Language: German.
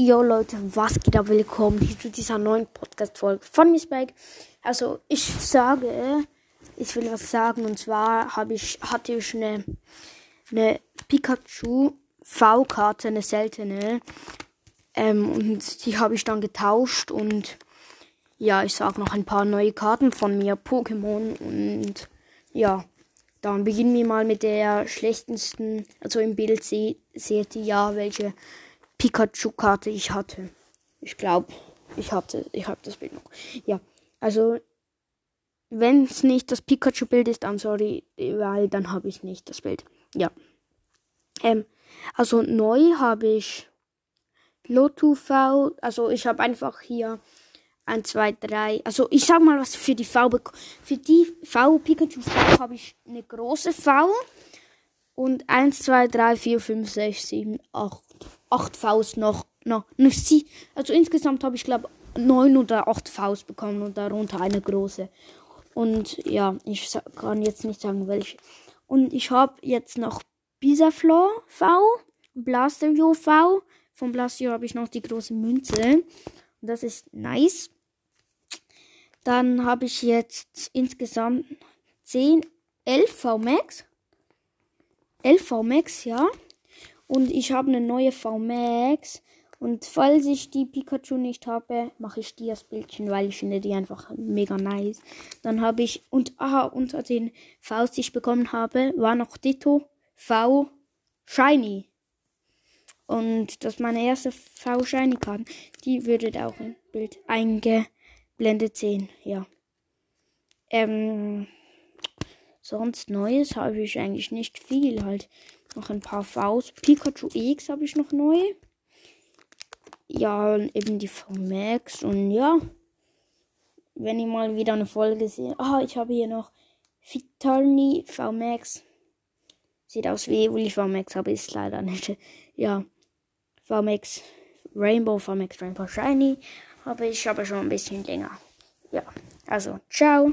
Yo Leute, was geht ab? Willkommen zu dieser neuen Podcast-Folge von Miss Bag. Also ich sage, ich will was sagen und zwar habe ich, hatte ich eine, eine Pikachu V-Karte, eine seltene. Ähm, und die habe ich dann getauscht und ja, ich sage noch ein paar neue Karten von mir, Pokémon und ja, dann beginnen wir mal mit der schlechtesten, also im Bild se seht ihr ja, welche Pikachu-Karte ich hatte. Ich glaube, ich hatte, ich habe das Bild noch. Ja, also wenn es nicht das Pikachu-Bild ist, dann sorry, weil dann habe ich nicht das Bild. Ja. Ähm, also neu habe ich Lotu V, also ich habe einfach hier 1, 2, 3. Also ich sag mal was für die V. Für die V Pikachu V habe ich eine große V. Und 1, 2, 3, 4, 5, 6, 7, 8. 8 Vs noch. noch sie, also insgesamt habe ich glaube 9 oder 8 Vs bekommen und darunter eine große. Und ja, ich kann jetzt nicht sagen welche. Und ich habe jetzt noch Bisaflor V, Blasterio V. Von Blasterio habe ich noch die große Münze. Und das ist nice. Dann habe ich jetzt insgesamt 10, 11 VMAX. 11 VMAX, ja. Und ich habe eine neue VMAX. Und falls ich die Pikachu nicht habe, mache ich die als Bildchen, weil ich finde die einfach mega nice. Dann habe ich, und aha, unter den Vs, die ich bekommen habe, war noch Ditto V Shiny. Und das ist meine erste V Shiny Karte. Die würde auch im Bild einge Blende 10, ja. Ähm, sonst Neues habe ich eigentlich nicht viel. Halt noch ein paar Vs. Pikachu X habe ich noch neu. Ja, eben die VMAX und ja. Wenn ich mal wieder eine Folge sehe. Ah, ich habe hier noch Vitalni VMAX. Sieht aus wie VMAX, aber ist leider nicht. Ja. VMAX Rainbow, VMAX Rainbow Shiny habe ich aber schon ein bisschen länger. Ja, also ciao.